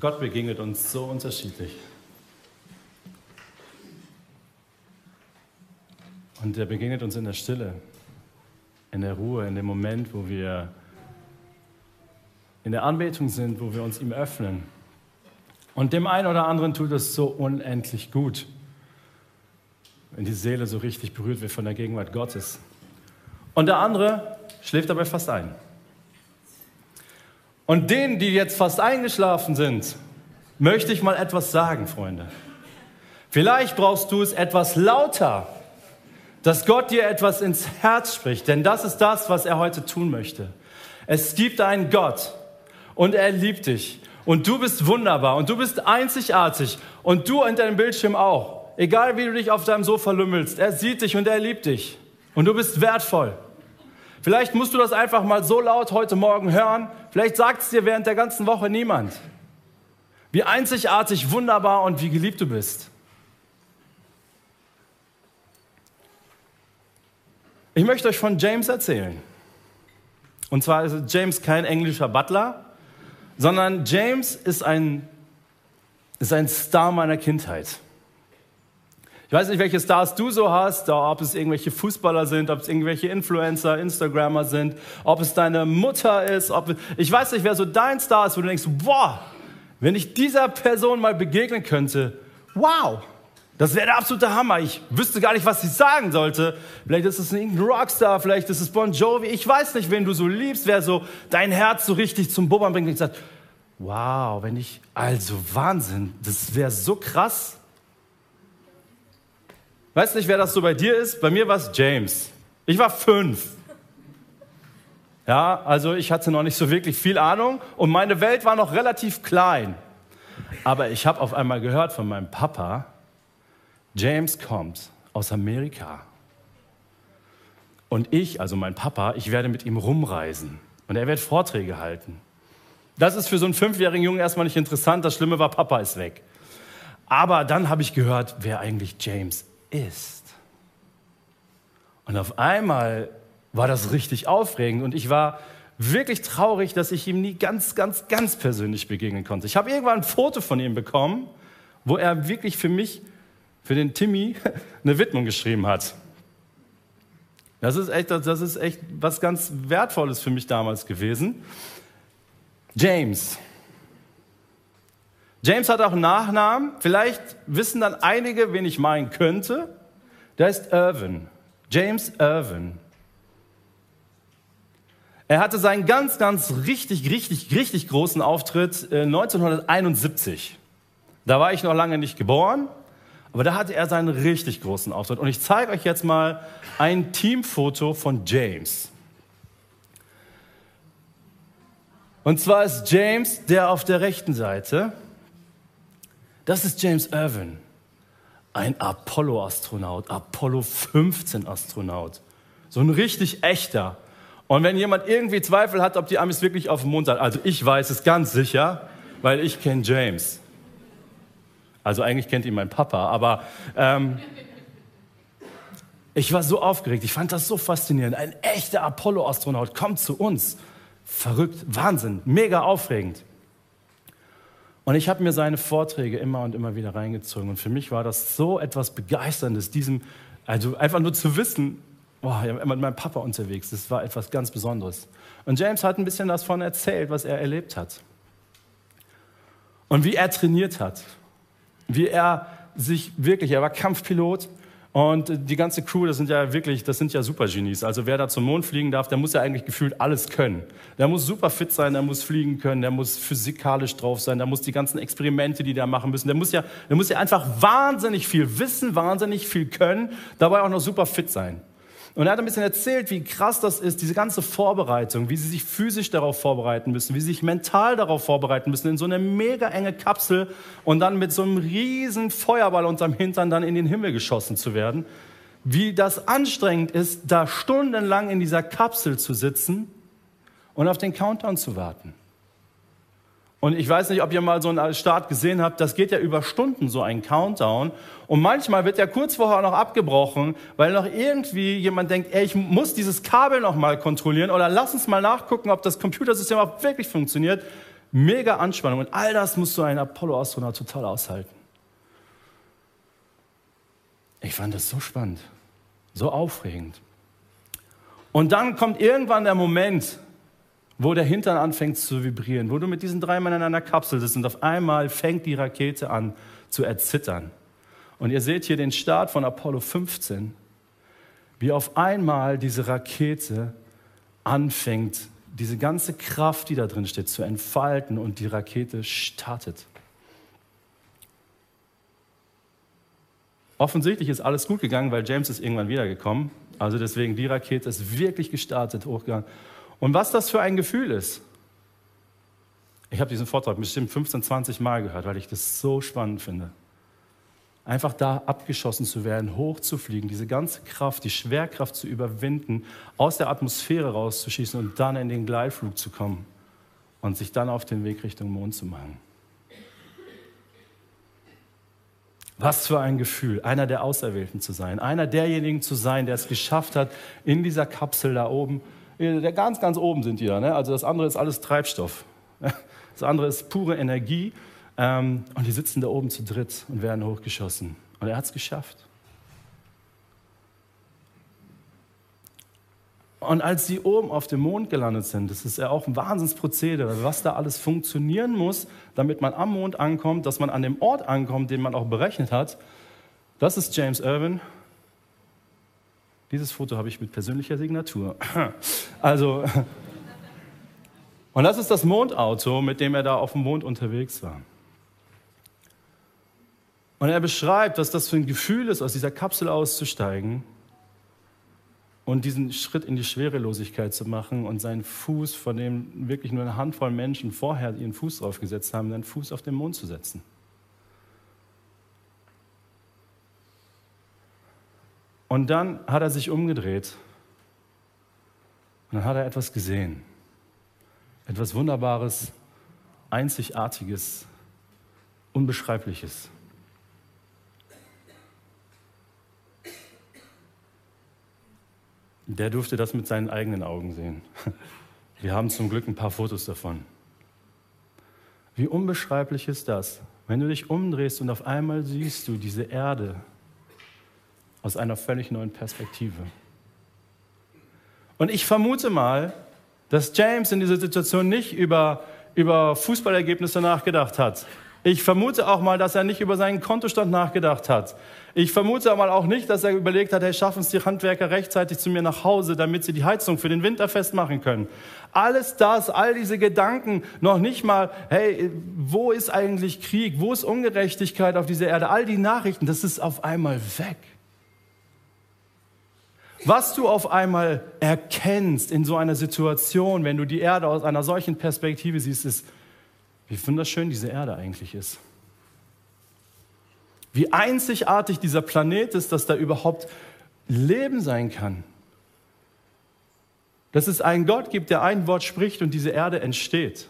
Gott begegnet uns so unterschiedlich. Und er begegnet uns in der Stille, in der Ruhe, in dem Moment, wo wir in der Anbetung sind, wo wir uns ihm öffnen. Und dem einen oder anderen tut es so unendlich gut, wenn die Seele so richtig berührt wird von der Gegenwart Gottes. Und der andere schläft dabei fast ein. Und denen, die jetzt fast eingeschlafen sind, möchte ich mal etwas sagen, Freunde. Vielleicht brauchst du es etwas lauter, dass Gott dir etwas ins Herz spricht, denn das ist das, was er heute tun möchte. Es gibt einen Gott und er liebt dich und du bist wunderbar und du bist einzigartig und du in deinem Bildschirm auch. Egal wie du dich auf deinem Sofa lümmelst, er sieht dich und er liebt dich und du bist wertvoll. Vielleicht musst du das einfach mal so laut heute Morgen hören. Vielleicht sagt es dir während der ganzen Woche niemand. Wie einzigartig, wunderbar und wie geliebt du bist. Ich möchte euch von James erzählen. Und zwar ist James kein englischer Butler, sondern James ist ein, ist ein Star meiner Kindheit. Ich weiß nicht, welche Stars du so hast, ob es irgendwelche Fußballer sind, ob es irgendwelche Influencer, Instagrammer sind, ob es deine Mutter ist, ob, ich weiß nicht, wer so dein Star ist, wo du denkst, boah, wenn ich dieser Person mal begegnen könnte, wow, das wäre der absolute Hammer. Ich wüsste gar nicht, was ich sagen sollte. Vielleicht ist es ein Rockstar, vielleicht ist es Bon Jovi. Ich weiß nicht, wen du so liebst, wer so dein Herz so richtig zum Bubbern bringt und sagt, wow, wenn ich, also Wahnsinn, das wäre so krass. Weißt nicht, wer das so bei dir ist? Bei mir war es James. Ich war fünf. Ja, also ich hatte noch nicht so wirklich viel Ahnung und meine Welt war noch relativ klein. Aber ich habe auf einmal gehört von meinem Papa, James kommt aus Amerika. Und ich, also mein Papa, ich werde mit ihm rumreisen und er wird Vorträge halten. Das ist für so einen fünfjährigen Jungen erstmal nicht interessant. Das Schlimme war, Papa ist weg. Aber dann habe ich gehört, wer eigentlich James ist. Und auf einmal war das richtig aufregend und ich war wirklich traurig, dass ich ihm nie ganz, ganz, ganz persönlich begegnen konnte. Ich habe irgendwann ein Foto von ihm bekommen, wo er wirklich für mich, für den Timmy, eine Widmung geschrieben hat. Das ist echt, das ist echt was ganz Wertvolles für mich damals gewesen. James. James hat auch einen Nachnamen. Vielleicht wissen dann einige, wen ich meinen könnte. Der ist Irvin. James Irvin. Er hatte seinen ganz, ganz richtig, richtig, richtig großen Auftritt 1971. Äh, da war ich noch lange nicht geboren, aber da hatte er seinen richtig großen Auftritt. Und ich zeige euch jetzt mal ein Teamfoto von James. Und zwar ist James der auf der rechten Seite das ist James Irwin, ein Apollo-Astronaut, Apollo 15-Astronaut. So ein richtig echter. Und wenn jemand irgendwie Zweifel hat, ob die Amis wirklich auf dem Mond sind, also ich weiß es ganz sicher, weil ich kenne James. Also eigentlich kennt ihn mein Papa, aber ähm, ich war so aufgeregt, ich fand das so faszinierend. Ein echter Apollo-Astronaut kommt zu uns. Verrückt, Wahnsinn, mega aufregend. Und ich habe mir seine Vorträge immer und immer wieder reingezogen. Und für mich war das so etwas Begeisterndes, diesem, also einfach nur zu wissen, boah, ich war mit meinem Papa unterwegs, das war etwas ganz Besonderes. Und James hat ein bisschen davon erzählt, was er erlebt hat. Und wie er trainiert hat. Wie er sich wirklich, er war Kampfpilot und die ganze Crew, das sind ja wirklich, das sind ja Supergenies. Also wer da zum Mond fliegen darf, der muss ja eigentlich gefühlt alles können. Der muss super fit sein, der muss fliegen können, der muss physikalisch drauf sein, der muss die ganzen Experimente, die der machen müssen, der muss ja, der muss ja einfach wahnsinnig viel wissen, wahnsinnig viel können, dabei auch noch super fit sein. Und er hat ein bisschen erzählt, wie krass das ist, diese ganze Vorbereitung, wie sie sich physisch darauf vorbereiten müssen, wie sie sich mental darauf vorbereiten müssen, in so eine mega enge Kapsel und dann mit so einem riesen Feuerball unterm Hintern dann in den Himmel geschossen zu werden. Wie das anstrengend ist, da stundenlang in dieser Kapsel zu sitzen und auf den Countdown zu warten. Und ich weiß nicht, ob ihr mal so einen Start gesehen habt, das geht ja über Stunden, so ein Countdown. Und manchmal wird ja kurz vorher noch abgebrochen, weil noch irgendwie jemand denkt, ey, ich muss dieses Kabel noch mal kontrollieren oder lass uns mal nachgucken, ob das Computersystem auch wirklich funktioniert. mega Anspannung und all das musst du ein Apollo-Astronaut total aushalten. Ich fand das so spannend, so aufregend. Und dann kommt irgendwann der Moment, wo der Hintern anfängt zu vibrieren, wo du mit diesen drei Männern in einer Kapsel sitzt und auf einmal fängt die Rakete an zu erzittern. Und ihr seht hier den Start von Apollo 15, wie auf einmal diese Rakete anfängt, diese ganze Kraft, die da drin steht, zu entfalten und die Rakete startet. Offensichtlich ist alles gut gegangen, weil James ist irgendwann wiedergekommen. Also deswegen, die Rakete ist wirklich gestartet, hochgegangen. Und was das für ein Gefühl ist. Ich habe diesen Vortrag bestimmt 15, 20 Mal gehört, weil ich das so spannend finde. Einfach da abgeschossen zu werden, hochzufliegen, diese ganze Kraft, die Schwerkraft zu überwinden, aus der Atmosphäre rauszuschießen und dann in den Gleitflug zu kommen und sich dann auf den Weg Richtung Mond zu machen. Was für ein Gefühl, einer der Auserwählten zu sein, einer derjenigen zu sein, der es geschafft hat, in dieser Kapsel da oben, ganz, ganz oben sind die da, ne? also das andere ist alles Treibstoff, das andere ist pure Energie ähm, und die sitzen da oben zu dritt und werden hochgeschossen und er hat es geschafft. Und als sie oben auf dem Mond gelandet sind, das ist ja auch ein Wahnsinnsprozedere, was da alles funktionieren muss, damit man am Mond ankommt, dass man an dem Ort ankommt, den man auch berechnet hat. Das ist James Irwin. Dieses Foto habe ich mit persönlicher Signatur. Also, und das ist das Mondauto, mit dem er da auf dem Mond unterwegs war. Und er beschreibt, was das für ein Gefühl ist, aus dieser Kapsel auszusteigen und diesen Schritt in die Schwerelosigkeit zu machen und seinen Fuß, von dem wirklich nur eine Handvoll Menschen vorher ihren Fuß draufgesetzt haben, seinen Fuß auf den Mond zu setzen. Und dann hat er sich umgedreht und dann hat er etwas gesehen. Etwas Wunderbares, Einzigartiges, Unbeschreibliches. der durfte das mit seinen eigenen Augen sehen. Wir haben zum Glück ein paar Fotos davon. Wie unbeschreiblich ist das, wenn du dich umdrehst und auf einmal siehst du diese Erde aus einer völlig neuen Perspektive. Und ich vermute mal, dass James in dieser Situation nicht über, über Fußballergebnisse nachgedacht hat, ich vermute auch mal, dass er nicht über seinen Kontostand nachgedacht hat. Ich vermute mal auch nicht, dass er überlegt hat, hey, schaffen es die Handwerker rechtzeitig zu mir nach Hause, damit sie die Heizung für den Winter festmachen können. Alles das, all diese Gedanken, noch nicht mal, hey, wo ist eigentlich Krieg? Wo ist Ungerechtigkeit auf dieser Erde? All die Nachrichten, das ist auf einmal weg. Was du auf einmal erkennst in so einer Situation, wenn du die Erde aus einer solchen Perspektive siehst, ist, wie wunderschön diese Erde eigentlich ist. Wie einzigartig dieser Planet ist, dass da überhaupt Leben sein kann. Dass es einen Gott gibt, der ein Wort spricht und diese Erde entsteht.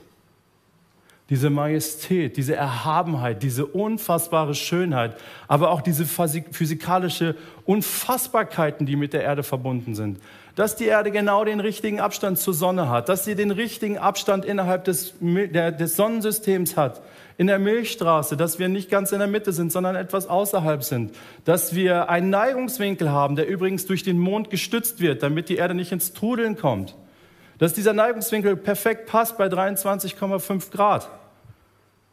Diese Majestät, diese Erhabenheit, diese unfassbare Schönheit, aber auch diese physikalische Unfassbarkeiten, die mit der Erde verbunden sind. Dass die Erde genau den richtigen Abstand zur Sonne hat, dass sie den richtigen Abstand innerhalb des, der, des Sonnensystems hat, in der Milchstraße, dass wir nicht ganz in der Mitte sind, sondern etwas außerhalb sind, dass wir einen Neigungswinkel haben, der übrigens durch den Mond gestützt wird, damit die Erde nicht ins Trudeln kommt, dass dieser Neigungswinkel perfekt passt bei 23,5 Grad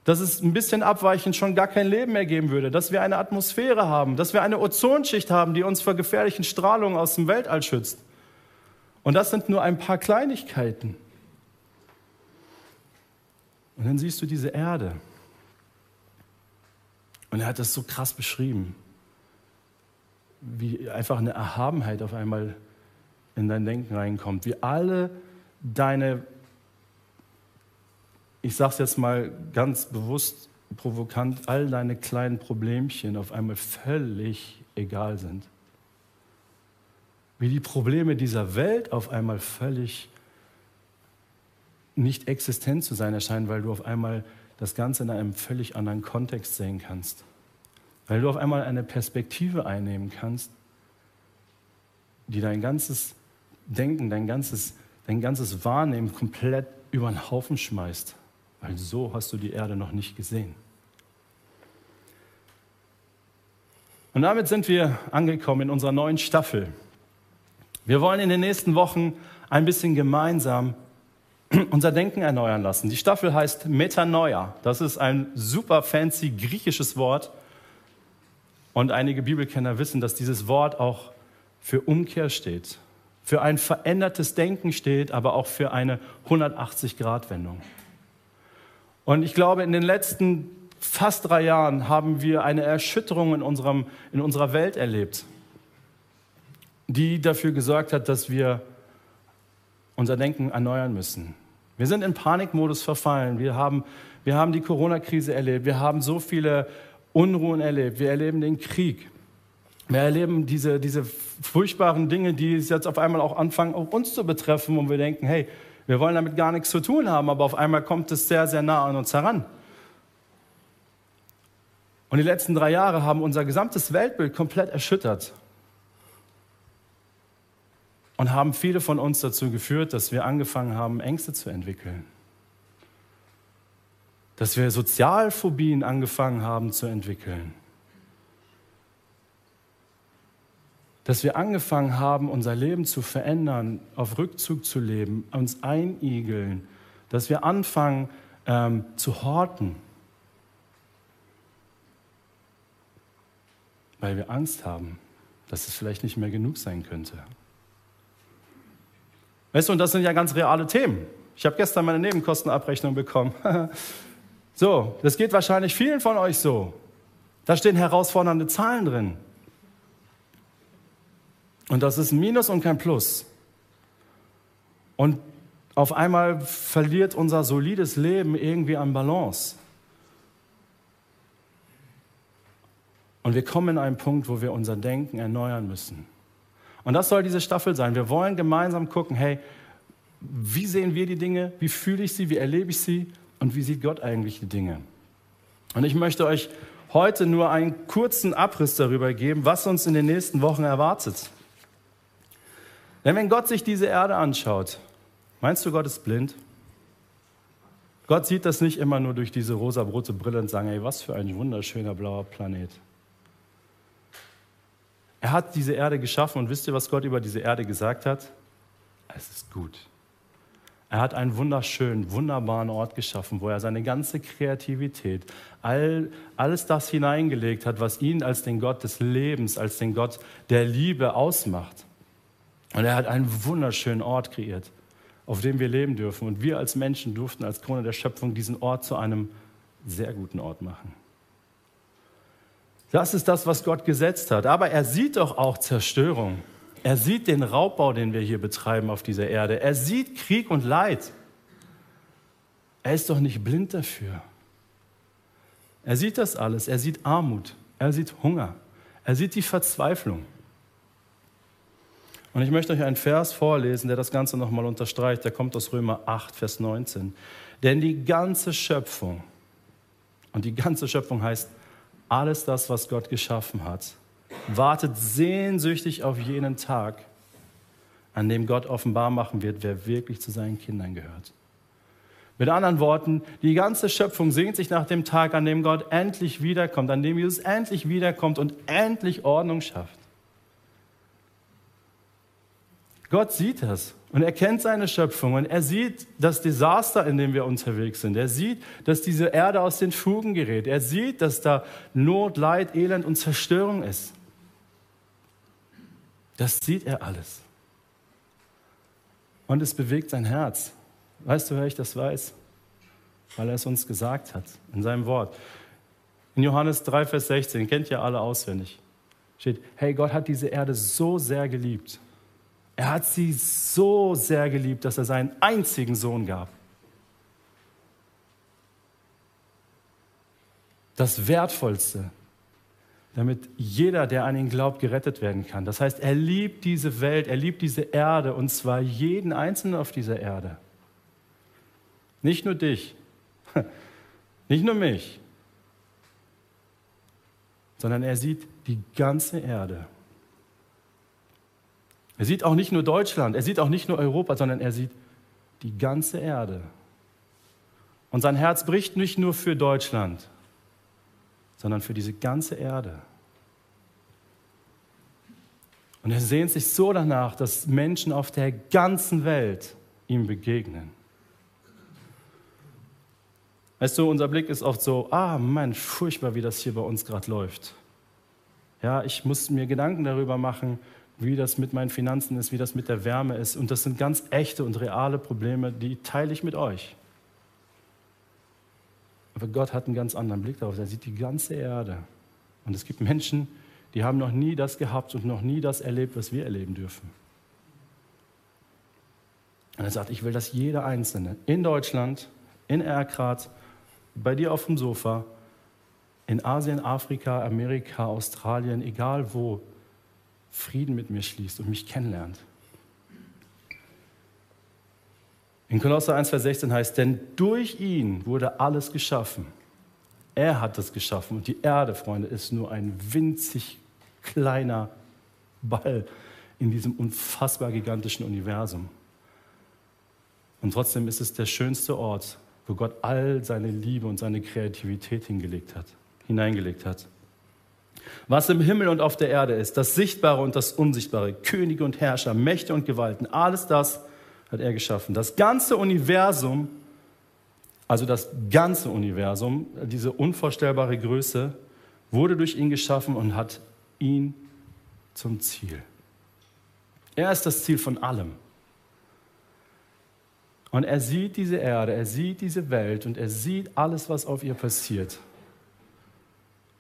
dass es ein bisschen abweichend schon gar kein Leben mehr geben würde, dass wir eine Atmosphäre haben, dass wir eine Ozonschicht haben, die uns vor gefährlichen Strahlungen aus dem Weltall schützt. Und das sind nur ein paar Kleinigkeiten. Und dann siehst du diese Erde. Und er hat das so krass beschrieben, wie einfach eine Erhabenheit auf einmal in dein Denken reinkommt, wie alle deine, ich sage es jetzt mal ganz bewusst provokant, all deine kleinen Problemchen auf einmal völlig egal sind wie die Probleme dieser Welt auf einmal völlig nicht existent zu sein erscheinen, weil du auf einmal das Ganze in einem völlig anderen Kontext sehen kannst. Weil du auf einmal eine Perspektive einnehmen kannst, die dein ganzes Denken, dein ganzes, dein ganzes Wahrnehmen komplett über den Haufen schmeißt. Weil so hast du die Erde noch nicht gesehen. Und damit sind wir angekommen in unserer neuen Staffel. Wir wollen in den nächsten Wochen ein bisschen gemeinsam unser Denken erneuern lassen. Die Staffel heißt Metanoia. Das ist ein super fancy griechisches Wort. Und einige Bibelkenner wissen, dass dieses Wort auch für Umkehr steht, für ein verändertes Denken steht, aber auch für eine 180-Grad-Wendung. Und ich glaube, in den letzten fast drei Jahren haben wir eine Erschütterung in, unserem, in unserer Welt erlebt, die dafür gesorgt hat, dass wir unser Denken erneuern müssen. Wir sind in Panikmodus verfallen. Wir haben, wir haben die Corona-Krise erlebt. Wir haben so viele Unruhen erlebt. Wir erleben den Krieg. Wir erleben diese, diese furchtbaren Dinge, die jetzt auf einmal auch anfangen, auch uns zu betreffen, wo wir denken, hey, wir wollen damit gar nichts zu tun haben, aber auf einmal kommt es sehr, sehr nah an uns heran. Und die letzten drei Jahre haben unser gesamtes Weltbild komplett erschüttert und haben viele von uns dazu geführt, dass wir angefangen haben, Ängste zu entwickeln. Dass wir Sozialphobien angefangen haben zu entwickeln. Dass wir angefangen haben, unser Leben zu verändern, auf Rückzug zu leben, uns einigeln. Dass wir anfangen ähm, zu horten. weil wir Angst haben, dass es vielleicht nicht mehr genug sein könnte. Weißt du, und das sind ja ganz reale Themen. Ich habe gestern meine Nebenkostenabrechnung bekommen. so, das geht wahrscheinlich vielen von euch so. Da stehen herausfordernde Zahlen drin. Und das ist ein Minus und kein Plus. Und auf einmal verliert unser solides Leben irgendwie an Balance. Und wir kommen in einen Punkt, wo wir unser Denken erneuern müssen. Und das soll diese Staffel sein. Wir wollen gemeinsam gucken, hey, wie sehen wir die Dinge? Wie fühle ich sie? Wie erlebe ich sie? Und wie sieht Gott eigentlich die Dinge? Und ich möchte euch heute nur einen kurzen Abriss darüber geben, was uns in den nächsten Wochen erwartet. Denn wenn Gott sich diese Erde anschaut, meinst du, Gott ist blind? Gott sieht das nicht immer nur durch diese rosa-rote Brille und sagt, ey, was für ein wunderschöner blauer Planet. Er hat diese Erde geschaffen und wisst ihr, was Gott über diese Erde gesagt hat? Es ist gut. Er hat einen wunderschönen, wunderbaren Ort geschaffen, wo er seine ganze Kreativität, all, alles das hineingelegt hat, was ihn als den Gott des Lebens, als den Gott der Liebe ausmacht. Und er hat einen wunderschönen Ort kreiert, auf dem wir leben dürfen. Und wir als Menschen durften als Krone der Schöpfung diesen Ort zu einem sehr guten Ort machen. Das ist das, was Gott gesetzt hat. Aber er sieht doch auch Zerstörung. Er sieht den Raubbau, den wir hier betreiben auf dieser Erde. Er sieht Krieg und Leid. Er ist doch nicht blind dafür. Er sieht das alles. Er sieht Armut. Er sieht Hunger. Er sieht die Verzweiflung. Und ich möchte euch einen Vers vorlesen, der das Ganze nochmal unterstreicht. Der kommt aus Römer 8, Vers 19. Denn die ganze Schöpfung, und die ganze Schöpfung heißt alles das, was Gott geschaffen hat, wartet sehnsüchtig auf jenen Tag, an dem Gott offenbar machen wird, wer wirklich zu seinen Kindern gehört. Mit anderen Worten, die ganze Schöpfung sehnt sich nach dem Tag, an dem Gott endlich wiederkommt, an dem Jesus endlich wiederkommt und endlich Ordnung schafft. Gott sieht das und er kennt seine Schöpfung und er sieht das Desaster, in dem wir unterwegs sind. Er sieht, dass diese Erde aus den Fugen gerät. Er sieht, dass da Not, Leid, Elend und Zerstörung ist. Das sieht er alles. Und es bewegt sein Herz. Weißt du, wer ich das weiß? Weil er es uns gesagt hat in seinem Wort. In Johannes 3, Vers 16, kennt ihr alle auswendig, steht, hey, Gott hat diese Erde so sehr geliebt er hat sie so sehr geliebt, dass er seinen einzigen Sohn gab. Das Wertvollste, damit jeder, der an ihn glaubt, gerettet werden kann. Das heißt, er liebt diese Welt, er liebt diese Erde und zwar jeden Einzelnen auf dieser Erde. Nicht nur dich, nicht nur mich, sondern er sieht die ganze Erde. Er sieht auch nicht nur Deutschland, er sieht auch nicht nur Europa, sondern er sieht die ganze Erde. Und sein Herz bricht nicht nur für Deutschland, sondern für diese ganze Erde. Und er sehnt sich so danach, dass Menschen auf der ganzen Welt ihm begegnen. Weißt du, unser Blick ist oft so, ah, Mensch, furchtbar, wie das hier bei uns gerade läuft. Ja, ich muss mir Gedanken darüber machen, wie das mit meinen Finanzen ist, wie das mit der Wärme ist. Und das sind ganz echte und reale Probleme, die teile ich mit euch. Aber Gott hat einen ganz anderen Blick darauf. Er sieht die ganze Erde. Und es gibt Menschen, die haben noch nie das gehabt und noch nie das erlebt, was wir erleben dürfen. Und er sagt, ich will, dass jeder Einzelne in Deutschland, in Erkrath, bei dir auf dem Sofa, in Asien, Afrika, Amerika, Australien, egal wo, Frieden mit mir schließt und mich kennenlernt. In Kolosser 1, Vers 16 heißt, denn durch ihn wurde alles geschaffen. Er hat es geschaffen und die Erde, Freunde, ist nur ein winzig kleiner Ball in diesem unfassbar gigantischen Universum. Und trotzdem ist es der schönste Ort, wo Gott all seine Liebe und seine Kreativität hingelegt hat, hineingelegt hat. Was im Himmel und auf der Erde ist, das Sichtbare und das Unsichtbare, Könige und Herrscher, Mächte und Gewalten, alles das hat er geschaffen. Das ganze Universum, also das ganze Universum, diese unvorstellbare Größe, wurde durch ihn geschaffen und hat ihn zum Ziel. Er ist das Ziel von allem. Und er sieht diese Erde, er sieht diese Welt und er sieht alles, was auf ihr passiert.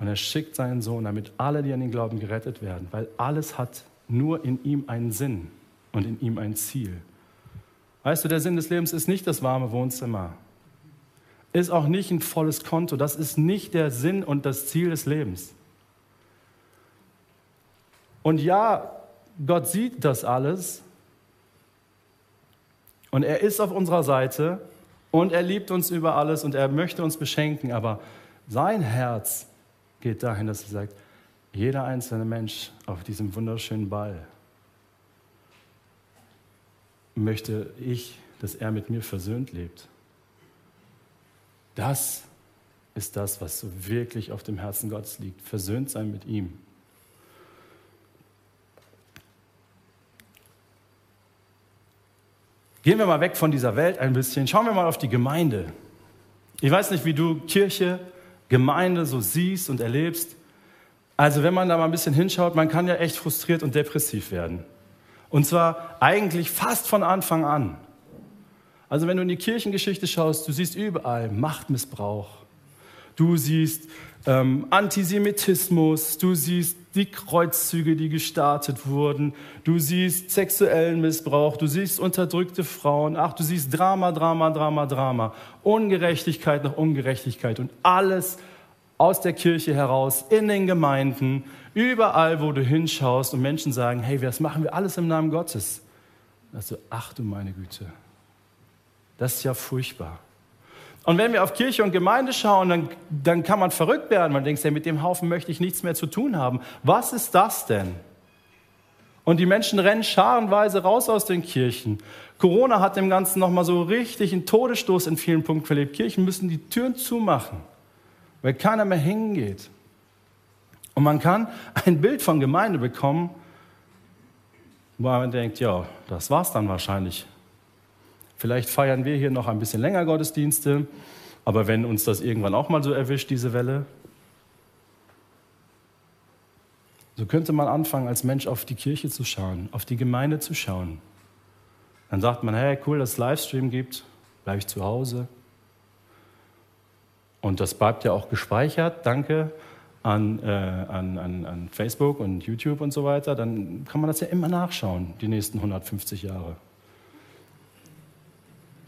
Und er schickt seinen Sohn, damit alle, die an ihn glauben, gerettet werden, weil alles hat nur in ihm einen Sinn und in ihm ein Ziel. Weißt du, der Sinn des Lebens ist nicht das warme Wohnzimmer, ist auch nicht ein volles Konto, das ist nicht der Sinn und das Ziel des Lebens. Und ja, Gott sieht das alles. Und er ist auf unserer Seite. Und er liebt uns über alles. Und er möchte uns beschenken, aber sein Herz geht dahin, dass er sagt, jeder einzelne Mensch auf diesem wunderschönen Ball möchte ich, dass er mit mir versöhnt lebt. Das ist das, was so wirklich auf dem Herzen Gottes liegt. Versöhnt sein mit ihm. Gehen wir mal weg von dieser Welt ein bisschen. Schauen wir mal auf die Gemeinde. Ich weiß nicht, wie du Kirche, Gemeinde so siehst und erlebst. Also wenn man da mal ein bisschen hinschaut, man kann ja echt frustriert und depressiv werden. Und zwar eigentlich fast von Anfang an. Also wenn du in die Kirchengeschichte schaust, du siehst überall Machtmissbrauch. Du siehst ähm, Antisemitismus, du siehst die Kreuzzüge, die gestartet wurden, du siehst sexuellen Missbrauch, du siehst unterdrückte Frauen, ach, du siehst Drama, Drama, Drama, Drama, Ungerechtigkeit nach Ungerechtigkeit und alles aus der Kirche heraus, in den Gemeinden, überall, wo du hinschaust und Menschen sagen, hey, das machen wir alles im Namen Gottes. Also, ach du meine Güte, das ist ja furchtbar. Und wenn wir auf Kirche und Gemeinde schauen, dann, dann kann man verrückt werden. Man denkt, ja, mit dem Haufen möchte ich nichts mehr zu tun haben. Was ist das denn? Und die Menschen rennen scharenweise raus aus den Kirchen. Corona hat dem Ganzen nochmal so richtig einen Todesstoß in vielen Punkten verlebt. Kirchen müssen die Türen zumachen, weil keiner mehr hingeht. Und man kann ein Bild von Gemeinde bekommen, wo man denkt, ja, das war's dann wahrscheinlich. Vielleicht feiern wir hier noch ein bisschen länger Gottesdienste, aber wenn uns das irgendwann auch mal so erwischt, diese Welle, so könnte man anfangen, als Mensch auf die Kirche zu schauen, auf die Gemeinde zu schauen. Dann sagt man, hey, cool, dass es Livestream gibt, bleibe ich zu Hause. Und das bleibt ja auch gespeichert, danke an, äh, an, an, an Facebook und YouTube und so weiter. Dann kann man das ja immer nachschauen, die nächsten 150 Jahre.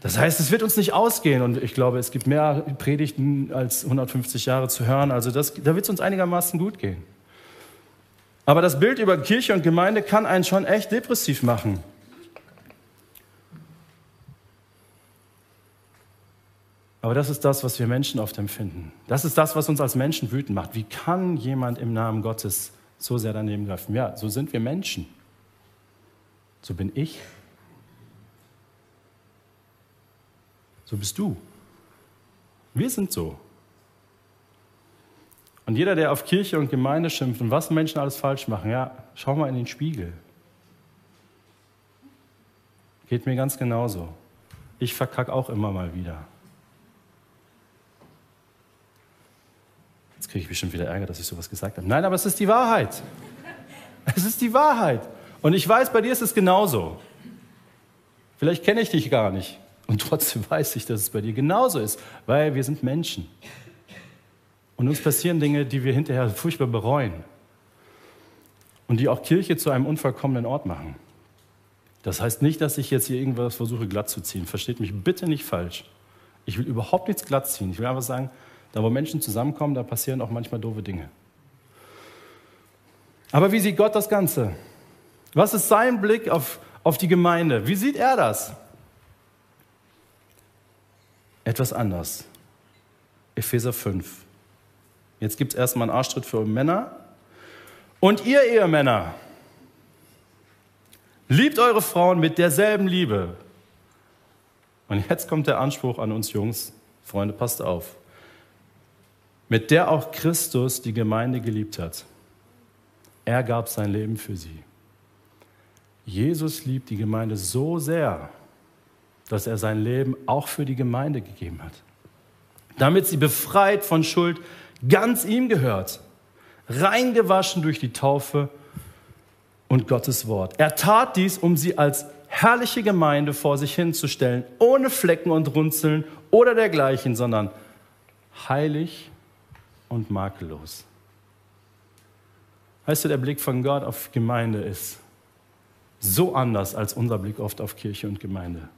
Das heißt, es wird uns nicht ausgehen und ich glaube, es gibt mehr Predigten als 150 Jahre zu hören. Also das, da wird es uns einigermaßen gut gehen. Aber das Bild über Kirche und Gemeinde kann einen schon echt depressiv machen. Aber das ist das, was wir Menschen oft empfinden. Das ist das, was uns als Menschen wütend macht. Wie kann jemand im Namen Gottes so sehr daneben greifen? Ja, so sind wir Menschen. So bin ich. So bist du. Wir sind so. Und jeder, der auf Kirche und Gemeinde schimpft und was Menschen alles falsch machen, ja, schau mal in den Spiegel. Geht mir ganz genauso. Ich verkacke auch immer mal wieder. Jetzt kriege ich bestimmt wieder Ärger, dass ich sowas gesagt habe. Nein, aber es ist die Wahrheit. Es ist die Wahrheit. Und ich weiß, bei dir ist es genauso. Vielleicht kenne ich dich gar nicht. Und trotzdem weiß ich, dass es bei dir genauso ist, weil wir sind Menschen. Und uns passieren Dinge, die wir hinterher furchtbar bereuen. Und die auch Kirche zu einem unvollkommenen Ort machen. Das heißt nicht, dass ich jetzt hier irgendwas versuche glatt zu ziehen. Versteht mich bitte nicht falsch. Ich will überhaupt nichts glatt ziehen. Ich will einfach sagen, da wo Menschen zusammenkommen, da passieren auch manchmal doofe Dinge. Aber wie sieht Gott das Ganze? Was ist sein Blick auf, auf die Gemeinde? Wie sieht er das? Etwas anders. Epheser 5. Jetzt gibt es erstmal einen Arschtritt für Männer. Und ihr Ehemänner, liebt eure Frauen mit derselben Liebe. Und jetzt kommt der Anspruch an uns Jungs, Freunde, passt auf, mit der auch Christus die Gemeinde geliebt hat. Er gab sein Leben für sie. Jesus liebt die Gemeinde so sehr, dass er sein Leben auch für die Gemeinde gegeben hat. Damit sie befreit von Schuld ganz ihm gehört, reingewaschen durch die Taufe und Gottes Wort. Er tat dies, um sie als herrliche Gemeinde vor sich hinzustellen, ohne Flecken und Runzeln oder dergleichen, sondern heilig und makellos. Weißt du, der Blick von Gott auf Gemeinde ist so anders als unser Blick oft auf Kirche und Gemeinde.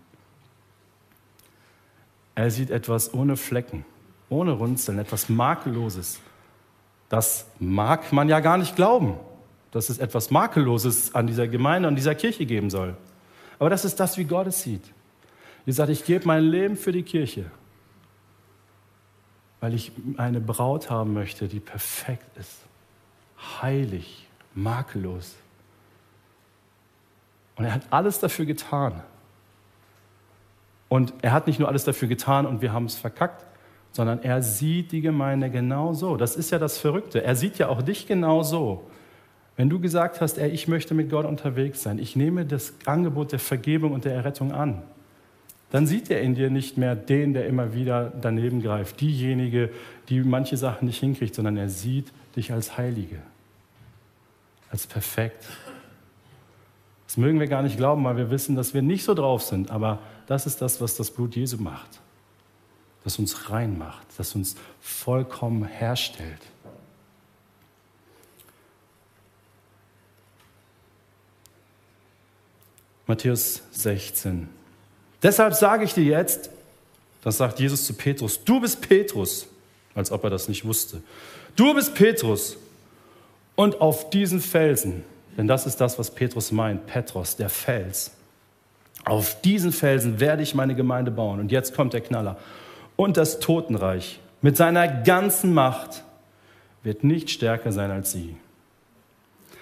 Er sieht etwas ohne Flecken, ohne Runzeln, etwas Makelloses. Das mag man ja gar nicht glauben, dass es etwas Makelloses an dieser Gemeinde, an dieser Kirche geben soll. Aber das ist das, wie Gott es sieht. Er sagt, ich gebe mein Leben für die Kirche, weil ich eine Braut haben möchte, die perfekt ist, heilig, makellos. Und er hat alles dafür getan. Und er hat nicht nur alles dafür getan und wir haben es verkackt, sondern er sieht die Gemeinde genau so. Das ist ja das Verrückte. Er sieht ja auch dich genau so. Wenn du gesagt hast, ey, ich möchte mit Gott unterwegs sein, ich nehme das Angebot der Vergebung und der Errettung an, dann sieht er in dir nicht mehr den, der immer wieder daneben greift, diejenige, die manche Sachen nicht hinkriegt, sondern er sieht dich als Heilige, als perfekt. Das mögen wir gar nicht glauben, weil wir wissen, dass wir nicht so drauf sind, aber das ist das, was das Blut Jesu macht. Das uns rein macht, das uns vollkommen herstellt. Matthäus 16. Deshalb sage ich dir jetzt, das sagt Jesus zu Petrus, du bist Petrus, als ob er das nicht wusste. Du bist Petrus und auf diesen Felsen, denn das ist das, was Petrus meint, Petros, der Fels, auf diesen Felsen werde ich meine Gemeinde bauen. Und jetzt kommt der Knaller. Und das Totenreich mit seiner ganzen Macht wird nicht stärker sein als sie.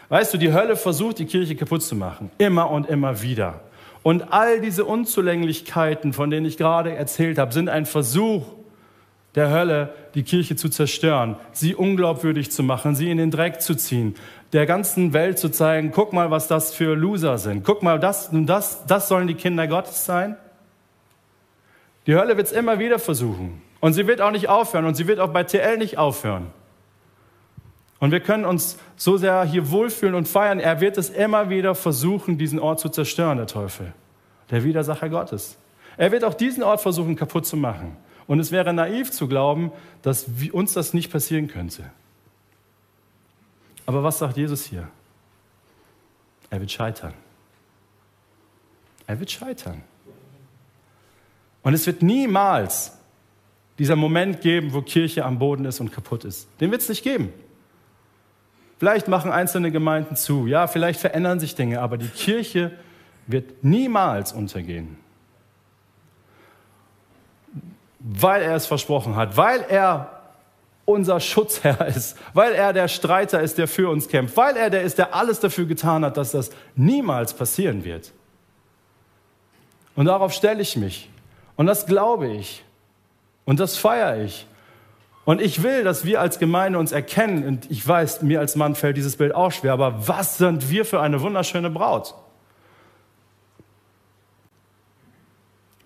Weißt du, die Hölle versucht, die Kirche kaputt zu machen. Immer und immer wieder. Und all diese Unzulänglichkeiten, von denen ich gerade erzählt habe, sind ein Versuch der Hölle, die Kirche zu zerstören, sie unglaubwürdig zu machen, sie in den Dreck zu ziehen, der ganzen Welt zu zeigen, guck mal, was das für Loser sind. Guck mal, das, das, das sollen die Kinder Gottes sein. Die Hölle wird es immer wieder versuchen. Und sie wird auch nicht aufhören. Und sie wird auch bei TL nicht aufhören. Und wir können uns so sehr hier wohlfühlen und feiern. Er wird es immer wieder versuchen, diesen Ort zu zerstören, der Teufel. Der Widersacher Gottes. Er wird auch diesen Ort versuchen, kaputt zu machen. Und es wäre naiv zu glauben, dass uns das nicht passieren könnte. Aber was sagt Jesus hier? Er wird scheitern. Er wird scheitern. Und es wird niemals dieser Moment geben, wo Kirche am Boden ist und kaputt ist. Den wird es nicht geben. Vielleicht machen einzelne Gemeinden zu, ja, vielleicht verändern sich Dinge, aber die Kirche wird niemals untergehen. Weil er es versprochen hat, weil er unser Schutzherr ist, weil er der Streiter ist, der für uns kämpft, weil er der ist, der alles dafür getan hat, dass das niemals passieren wird. Und darauf stelle ich mich. Und das glaube ich. Und das feiere ich. Und ich will, dass wir als Gemeinde uns erkennen. Und ich weiß, mir als Mann fällt dieses Bild auch schwer. Aber was sind wir für eine wunderschöne Braut?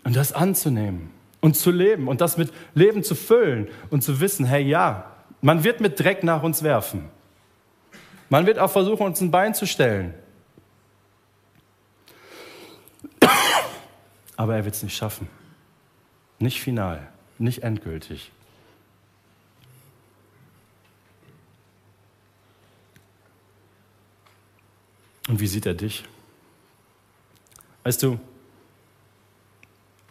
Und das anzunehmen und zu leben und das mit Leben zu füllen und zu wissen, hey ja, man wird mit Dreck nach uns werfen. Man wird auch versuchen, uns ein Bein zu stellen. Aber er wird es nicht schaffen. Nicht final, nicht endgültig. Und wie sieht er dich? Weißt du,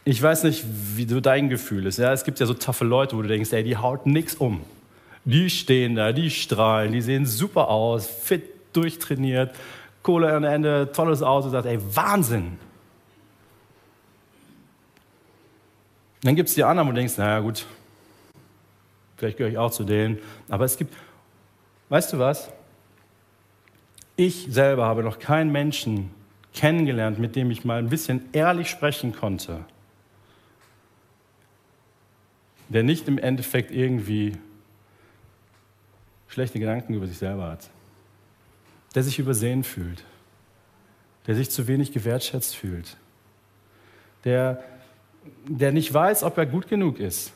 ich weiß nicht, wie so dein Gefühl ist. Ja, es gibt ja so taffe Leute, wo du denkst, ey, die haut nichts um. Die stehen da, die strahlen, die sehen super aus, fit, durchtrainiert, Kohle am Ende, tolles Auto, sagt, ey, Wahnsinn. Dann gibt es die anderen, wo du denkst, naja, gut, vielleicht gehöre ich auch zu denen. Aber es gibt, weißt du was? Ich selber habe noch keinen Menschen kennengelernt, mit dem ich mal ein bisschen ehrlich sprechen konnte, der nicht im Endeffekt irgendwie schlechte Gedanken über sich selber hat, der sich übersehen fühlt, der sich zu wenig gewertschätzt fühlt, der, der nicht weiß, ob er gut genug ist.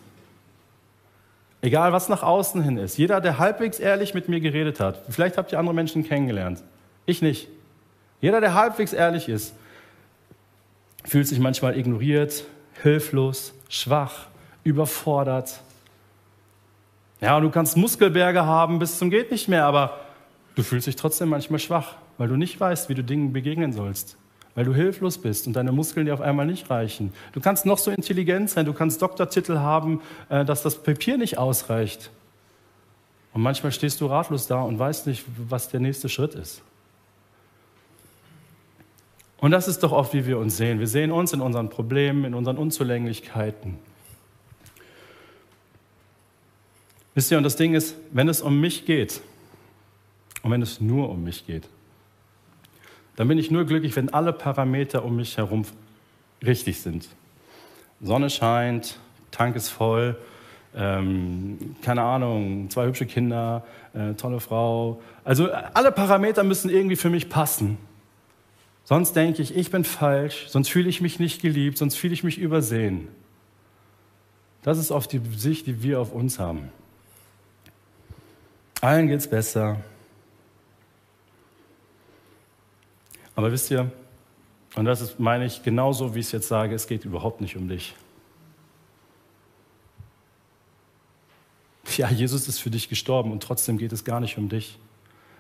Egal, was nach außen hin ist. Jeder, der halbwegs ehrlich mit mir geredet hat, vielleicht habt ihr andere Menschen kennengelernt, ich nicht. Jeder, der halbwegs ehrlich ist, fühlt sich manchmal ignoriert, hilflos, schwach, überfordert. Ja, du kannst Muskelberge haben bis zum geht nicht mehr, aber du fühlst dich trotzdem manchmal schwach, weil du nicht weißt, wie du Dingen begegnen sollst, weil du hilflos bist und deine Muskeln dir auf einmal nicht reichen. Du kannst noch so intelligent sein, du kannst Doktortitel haben, äh, dass das Papier nicht ausreicht. Und manchmal stehst du ratlos da und weißt nicht, was der nächste Schritt ist. Und das ist doch oft, wie wir uns sehen. Wir sehen uns in unseren Problemen, in unseren Unzulänglichkeiten. Wisst ihr, und das Ding ist, wenn es um mich geht, und wenn es nur um mich geht, dann bin ich nur glücklich, wenn alle Parameter um mich herum richtig sind. Sonne scheint, Tank ist voll, ähm, keine Ahnung, zwei hübsche Kinder, äh, tolle Frau. Also alle Parameter müssen irgendwie für mich passen. Sonst denke ich, ich bin falsch, sonst fühle ich mich nicht geliebt, sonst fühle ich mich übersehen. Das ist oft die Sicht, die wir auf uns haben. Allen geht es besser. Aber wisst ihr, und das ist, meine ich genauso, wie ich es jetzt sage, es geht überhaupt nicht um dich. Ja, Jesus ist für dich gestorben und trotzdem geht es gar nicht um dich.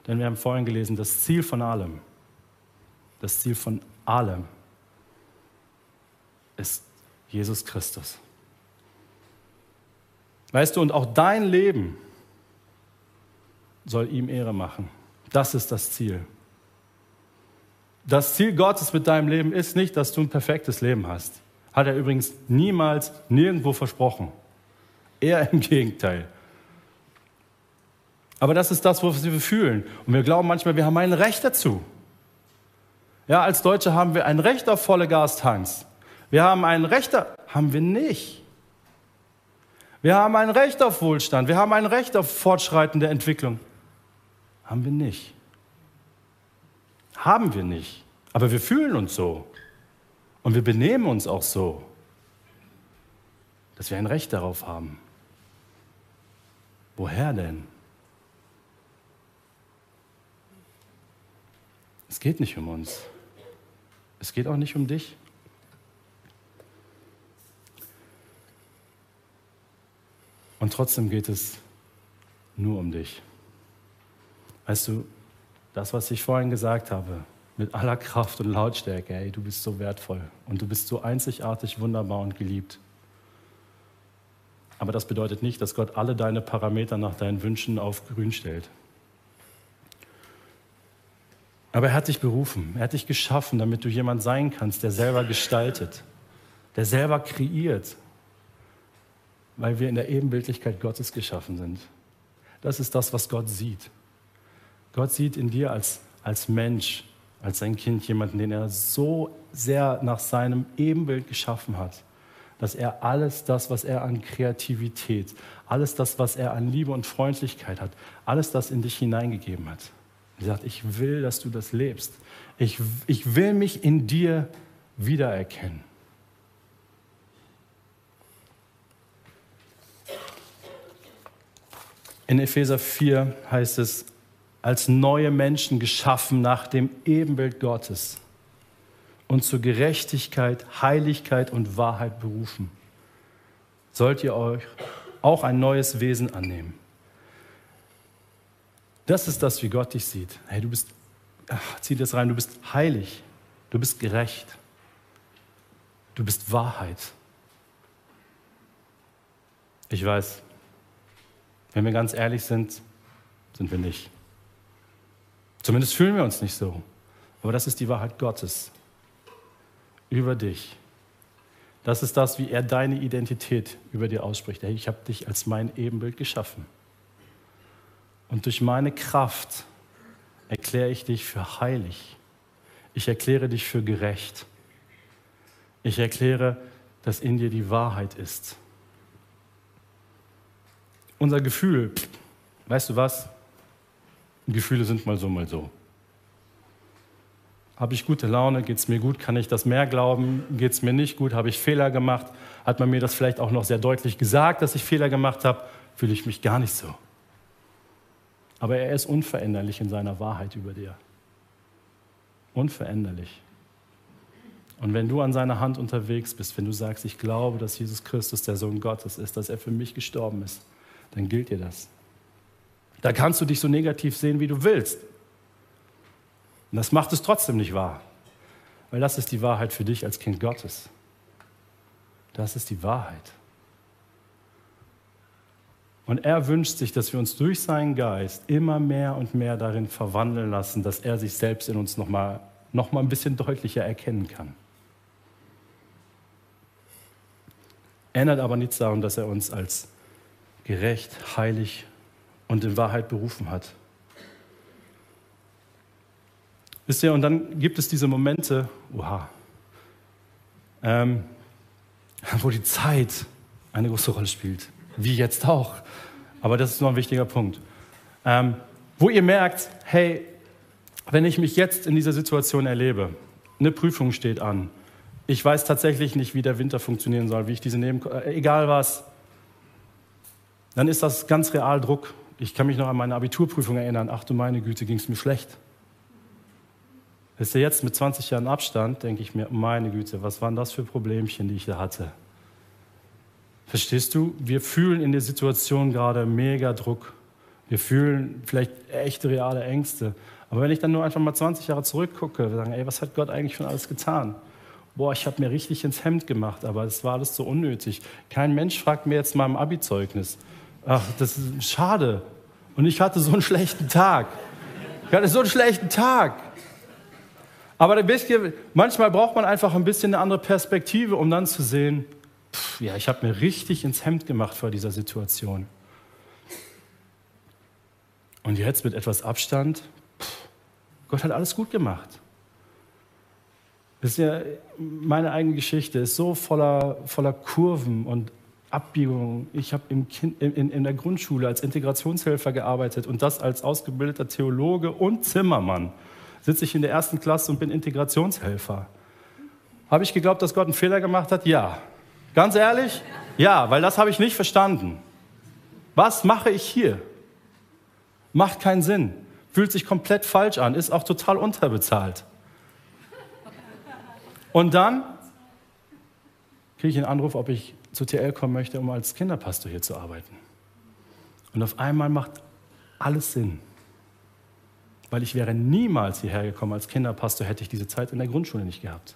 Denn wir haben vorhin gelesen, das Ziel von allem, das Ziel von allem ist Jesus Christus. Weißt du, und auch dein Leben soll ihm Ehre machen. Das ist das Ziel. Das Ziel Gottes mit deinem Leben ist nicht, dass du ein perfektes Leben hast. Hat er übrigens niemals nirgendwo versprochen. Eher im Gegenteil. Aber das ist das, was wir fühlen. Und wir glauben manchmal, wir haben ein Recht dazu. Ja, als Deutsche haben wir ein Recht auf volle Gastanks. Wir haben ein Recht, haben wir nicht. Wir haben ein Recht auf Wohlstand. Wir haben ein Recht auf fortschreitende Entwicklung. Haben wir nicht. Haben wir nicht. Aber wir fühlen uns so. Und wir benehmen uns auch so, dass wir ein Recht darauf haben. Woher denn? Es geht nicht um uns. Es geht auch nicht um dich. Und trotzdem geht es nur um dich. Weißt du, das, was ich vorhin gesagt habe, mit aller Kraft und Lautstärke, ey, du bist so wertvoll und du bist so einzigartig, wunderbar und geliebt. Aber das bedeutet nicht, dass Gott alle deine Parameter nach deinen Wünschen auf grün stellt. Aber er hat dich berufen, er hat dich geschaffen, damit du jemand sein kannst, der selber gestaltet, der selber kreiert, weil wir in der Ebenbildlichkeit Gottes geschaffen sind. Das ist das, was Gott sieht. Gott sieht in dir als, als Mensch, als sein Kind jemanden, den er so sehr nach seinem Ebenbild geschaffen hat, dass er alles das, was er an Kreativität, alles das, was er an Liebe und Freundlichkeit hat, alles das in dich hineingegeben hat. Er sagt, ich will, dass du das lebst. Ich, ich will mich in dir wiedererkennen. In Epheser 4 heißt es, als neue Menschen geschaffen nach dem Ebenbild Gottes und zur Gerechtigkeit, Heiligkeit und Wahrheit berufen, sollt ihr euch auch ein neues Wesen annehmen. Das ist das, wie Gott dich sieht. Hey, du bist, ach, zieh das rein, du bist heilig, du bist gerecht, du bist Wahrheit. Ich weiß, wenn wir ganz ehrlich sind, sind wir nicht. Zumindest fühlen wir uns nicht so. Aber das ist die Wahrheit Gottes über dich. Das ist das, wie er deine Identität über dir ausspricht. Hey, ich habe dich als mein Ebenbild geschaffen. Und durch meine Kraft erkläre ich dich für heilig. Ich erkläre dich für gerecht. Ich erkläre, dass in dir die Wahrheit ist. Unser Gefühl, weißt du was? Gefühle sind mal so, mal so. Habe ich gute Laune? Geht es mir gut? Kann ich das mehr glauben? Geht es mir nicht gut? Habe ich Fehler gemacht? Hat man mir das vielleicht auch noch sehr deutlich gesagt, dass ich Fehler gemacht habe? Fühle ich mich gar nicht so. Aber er ist unveränderlich in seiner Wahrheit über dir. Unveränderlich. Und wenn du an seiner Hand unterwegs bist, wenn du sagst, ich glaube, dass Jesus Christus der Sohn Gottes ist, dass er für mich gestorben ist, dann gilt dir das. Da kannst du dich so negativ sehen, wie du willst. Und das macht es trotzdem nicht wahr. Weil das ist die Wahrheit für dich als Kind Gottes. Das ist die Wahrheit. Und er wünscht sich, dass wir uns durch seinen Geist immer mehr und mehr darin verwandeln lassen, dass er sich selbst in uns nochmal noch mal ein bisschen deutlicher erkennen kann. Ändert aber nichts daran, dass er uns als gerecht, heilig und in Wahrheit berufen hat. Wisst ihr, und dann gibt es diese Momente, oha, ähm, wo die Zeit eine große Rolle spielt, wie jetzt auch. Aber das ist noch ein wichtiger Punkt. Ähm, wo ihr merkt, hey, wenn ich mich jetzt in dieser Situation erlebe, eine Prüfung steht an, ich weiß tatsächlich nicht, wie der Winter funktionieren soll, wie ich diese nehmen, äh, egal was, dann ist das ganz real Druck. Ich kann mich noch an meine Abiturprüfung erinnern. Ach du meine Güte, ging es mir schlecht. Wisst ihr, jetzt mit 20 Jahren Abstand denke ich mir, meine Güte, was waren das für Problemchen, die ich da hatte? Verstehst du? Wir fühlen in der Situation gerade mega Druck. Wir fühlen vielleicht echte, reale Ängste. Aber wenn ich dann nur einfach mal 20 Jahre zurückgucke, wir sagen, ey, was hat Gott eigentlich schon alles getan? Boah, ich habe mir richtig ins Hemd gemacht, aber es war alles so unnötig. Kein Mensch fragt mir jetzt mal im Abi-Zeugnis, ach, das ist schade. Und ich hatte so einen schlechten Tag. Ich hatte so einen schlechten Tag. Aber manchmal braucht man einfach ein bisschen eine andere Perspektive, um dann zu sehen, pff, ja, ich habe mir richtig ins Hemd gemacht vor dieser Situation. Und jetzt mit etwas Abstand, pff, Gott hat alles gut gemacht. Wisst ihr, meine eigene Geschichte ist so voller, voller Kurven und Abbiegungen. Ich habe in, in, der Grundschule als Integrationshelfer gearbeitet und das als ausgebildeter Theologe und Zimmermann. Sitze ich in der ersten Klasse und bin Integrationshelfer. Habe ich geglaubt, dass Gott einen Fehler gemacht hat? Ja. Ganz ehrlich? Ja, weil das habe ich nicht verstanden. Was mache ich hier? Macht keinen Sinn. Fühlt sich komplett falsch an, ist auch total unterbezahlt. Und dann kriege ich einen Anruf, ob ich zu TL kommen möchte, um als Kinderpastor hier zu arbeiten. Und auf einmal macht alles Sinn. Weil ich wäre niemals hierher gekommen als Kinderpastor, hätte ich diese Zeit in der Grundschule nicht gehabt.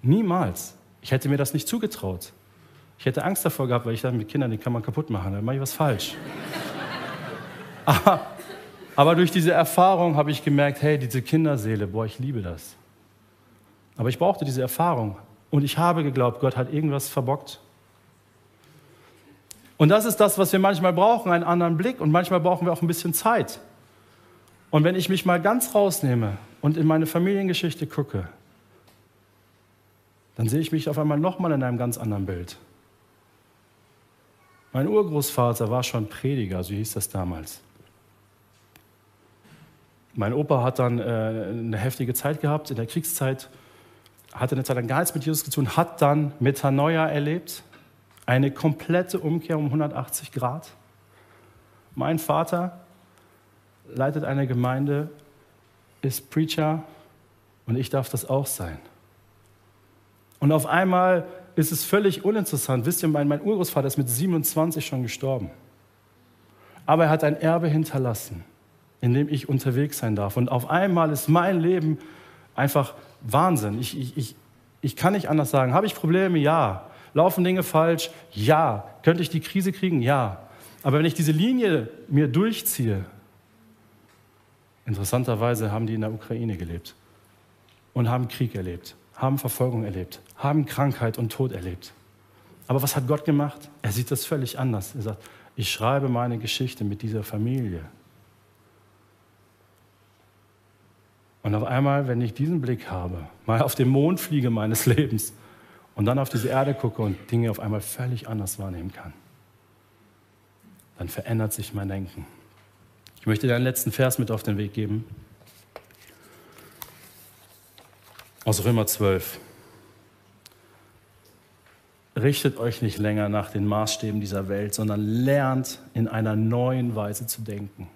Niemals. Ich hätte mir das nicht zugetraut. Ich hätte Angst davor gehabt, weil ich dachte, mit Kindern, die kann man kaputt machen, dann mache ich was falsch. aber, aber durch diese Erfahrung habe ich gemerkt, hey, diese Kinderseele, boah, ich liebe das. Aber ich brauchte diese Erfahrung. Und ich habe geglaubt, Gott hat irgendwas verbockt. Und das ist das, was wir manchmal brauchen, einen anderen Blick. Und manchmal brauchen wir auch ein bisschen Zeit. Und wenn ich mich mal ganz rausnehme und in meine Familiengeschichte gucke, dann sehe ich mich auf einmal nochmal in einem ganz anderen Bild. Mein Urgroßvater war schon Prediger, so hieß das damals. Mein Opa hat dann äh, eine heftige Zeit gehabt in der Kriegszeit, hatte eine Zeit lang gar nichts mit Jesus zu tun, hat dann Metanoia erlebt, eine komplette Umkehr um 180 Grad. Mein Vater leitet eine Gemeinde, ist Preacher und ich darf das auch sein. Und auf einmal ist es völlig uninteressant. Wisst ihr, mein, mein Urgroßvater ist mit 27 schon gestorben. Aber er hat ein Erbe hinterlassen, in dem ich unterwegs sein darf. Und auf einmal ist mein Leben einfach Wahnsinn. Ich, ich, ich, ich kann nicht anders sagen. Habe ich Probleme? Ja. Laufen Dinge falsch? Ja. Könnte ich die Krise kriegen? Ja. Aber wenn ich diese Linie mir durchziehe, interessanterweise haben die in der Ukraine gelebt und haben Krieg erlebt haben Verfolgung erlebt, haben Krankheit und Tod erlebt. Aber was hat Gott gemacht? Er sieht das völlig anders. Er sagt, ich schreibe meine Geschichte mit dieser Familie. Und auf einmal, wenn ich diesen Blick habe, mal auf den Mond fliege meines Lebens und dann auf diese Erde gucke und Dinge auf einmal völlig anders wahrnehmen kann, dann verändert sich mein Denken. Ich möchte dir einen letzten Vers mit auf den Weg geben. Aus Römer 12. Richtet euch nicht länger nach den Maßstäben dieser Welt, sondern lernt in einer neuen Weise zu denken.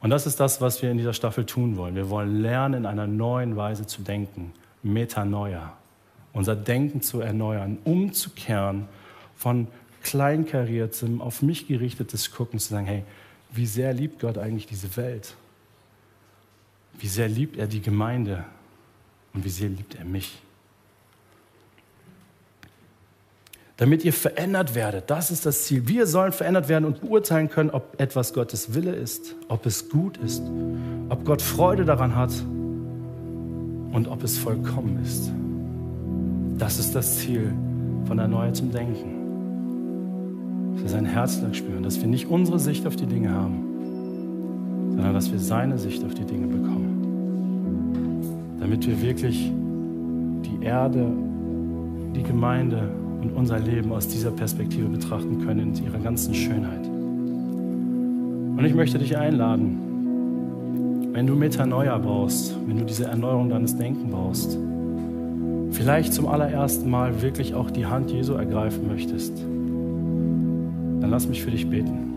Und das ist das, was wir in dieser Staffel tun wollen. Wir wollen lernen, in einer neuen Weise zu denken. Metanoia. Unser Denken zu erneuern, umzukehren von kleinkariertem, auf mich gerichtetes Gucken, zu sagen, hey, wie sehr liebt Gott eigentlich diese Welt? Wie sehr liebt er die Gemeinde? und wie sehr liebt er mich. Damit ihr verändert werdet, das ist das Ziel. Wir sollen verändert werden und beurteilen können, ob etwas Gottes Wille ist, ob es gut ist, ob Gott Freude daran hat und ob es vollkommen ist. Das ist das Ziel von erneuertem Denken. Dass wir sein Herzschlag spüren, dass wir nicht unsere Sicht auf die Dinge haben, sondern dass wir seine Sicht auf die Dinge bekommen damit wir wirklich die Erde, die Gemeinde und unser Leben aus dieser Perspektive betrachten können, in ihrer ganzen Schönheit. Und ich möchte dich einladen, wenn du Metanoia brauchst, wenn du diese Erneuerung deines Denkens brauchst, vielleicht zum allerersten Mal wirklich auch die Hand Jesu ergreifen möchtest, dann lass mich für dich beten.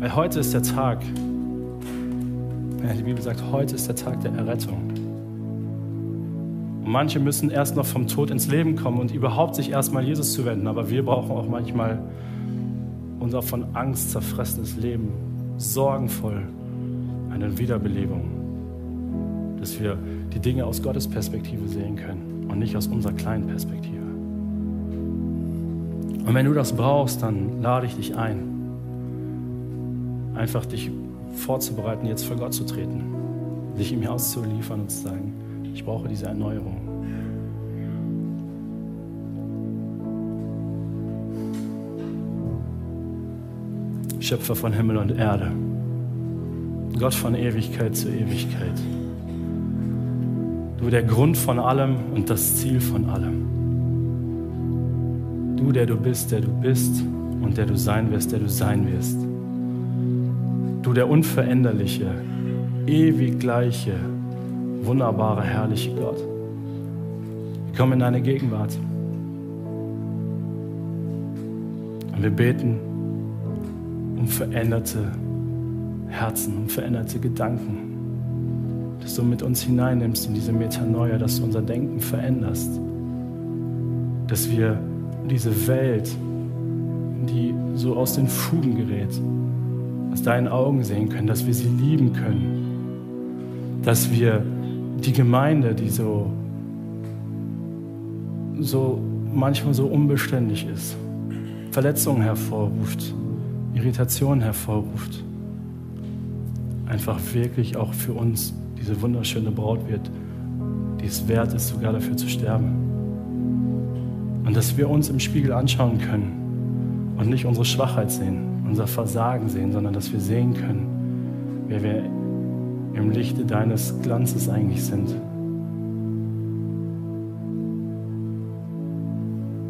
Weil heute ist der Tag, die Bibel sagt, heute ist der Tag der Errettung. Manche müssen erst noch vom Tod ins Leben kommen und überhaupt sich erstmal Jesus zu wenden. Aber wir brauchen auch manchmal unser von Angst zerfressenes Leben sorgenvoll eine Wiederbelebung. Dass wir die Dinge aus Gottes Perspektive sehen können und nicht aus unserer kleinen Perspektive. Und wenn du das brauchst, dann lade ich dich ein, einfach dich vorzubereiten, jetzt vor Gott zu treten, sich ihm auszuliefern und zu sagen, ich brauche diese Erneuerung. Schöpfer von Himmel und Erde, Gott von Ewigkeit zu Ewigkeit. Du der Grund von allem und das Ziel von allem. Du, der du bist, der du bist und der du sein wirst, der du sein wirst. Du der unveränderliche, ewig gleiche, wunderbare, herrliche Gott. Wir kommen in deine Gegenwart. Und wir beten um veränderte Herzen, um veränderte Gedanken. Dass du mit uns hineinnimmst in diese Metanoia, dass du unser Denken veränderst. Dass wir diese Welt, die so aus den Fugen gerät, aus deinen Augen sehen können, dass wir sie lieben können, dass wir die Gemeinde, die so, so manchmal so unbeständig ist, Verletzungen hervorruft, Irritation hervorruft, einfach wirklich auch für uns diese wunderschöne Braut wird, die es wert ist, sogar dafür zu sterben. Und dass wir uns im Spiegel anschauen können und nicht unsere Schwachheit sehen, unser Versagen sehen, sondern dass wir sehen können, wer wir im Lichte deines Glanzes eigentlich sind.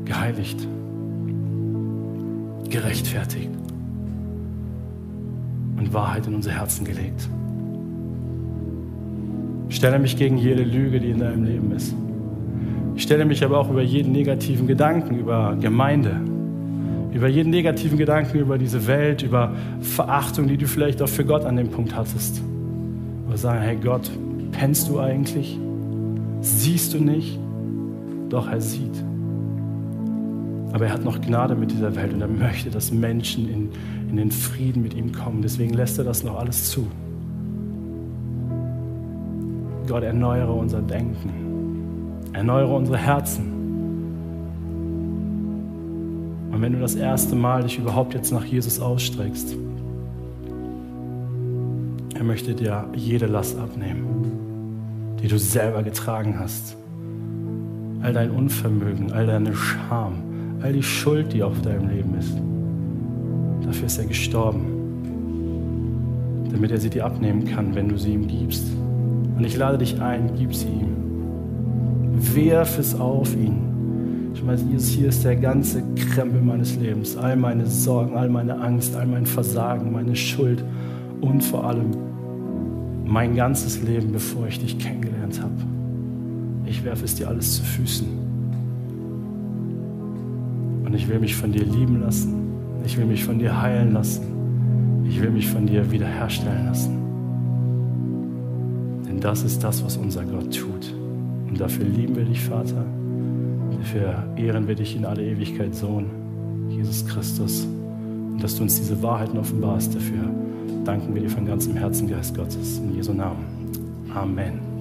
Geheiligt, gerechtfertigt und Wahrheit in unser Herzen gelegt. Ich stelle mich gegen jede Lüge, die in deinem Leben ist. Ich stelle mich aber auch über jeden negativen Gedanken, über Gemeinde, über jeden negativen Gedanken über diese Welt, über Verachtung, die du vielleicht auch für Gott an dem Punkt hattest. Aber sagen, hey Gott, pennst du eigentlich? Siehst du nicht? Doch, er sieht. Aber er hat noch Gnade mit dieser Welt und er möchte, dass Menschen in, in den Frieden mit ihm kommen. Deswegen lässt er das noch alles zu. Gott, erneuere unser Denken. Erneuere unsere Herzen. Und wenn du das erste Mal dich überhaupt jetzt nach Jesus ausstreckst, er möchte dir jede Last abnehmen, die du selber getragen hast. All dein Unvermögen, all deine Scham, all die Schuld, die auf deinem Leben ist. Dafür ist er gestorben, damit er sie dir abnehmen kann, wenn du sie ihm gibst. Und ich lade dich ein, gib sie ihm. Werf es auf ihn. Ich meine, Jesus, hier ist der ganze Krempel meines Lebens. All meine Sorgen, all meine Angst, all mein Versagen, meine Schuld und vor allem mein ganzes Leben, bevor ich dich kennengelernt habe. Ich werfe es dir alles zu Füßen. Und ich will mich von dir lieben lassen. Ich will mich von dir heilen lassen. Ich will mich von dir wiederherstellen lassen. Denn das ist das, was unser Gott tut. Und dafür lieben wir dich, Vater. Dafür ehren wir dich in alle Ewigkeit, Sohn, Jesus Christus. Und dass du uns diese Wahrheiten offenbarst, dafür danken wir dir von ganzem Herzen, Geist Gottes. In Jesu Namen. Amen.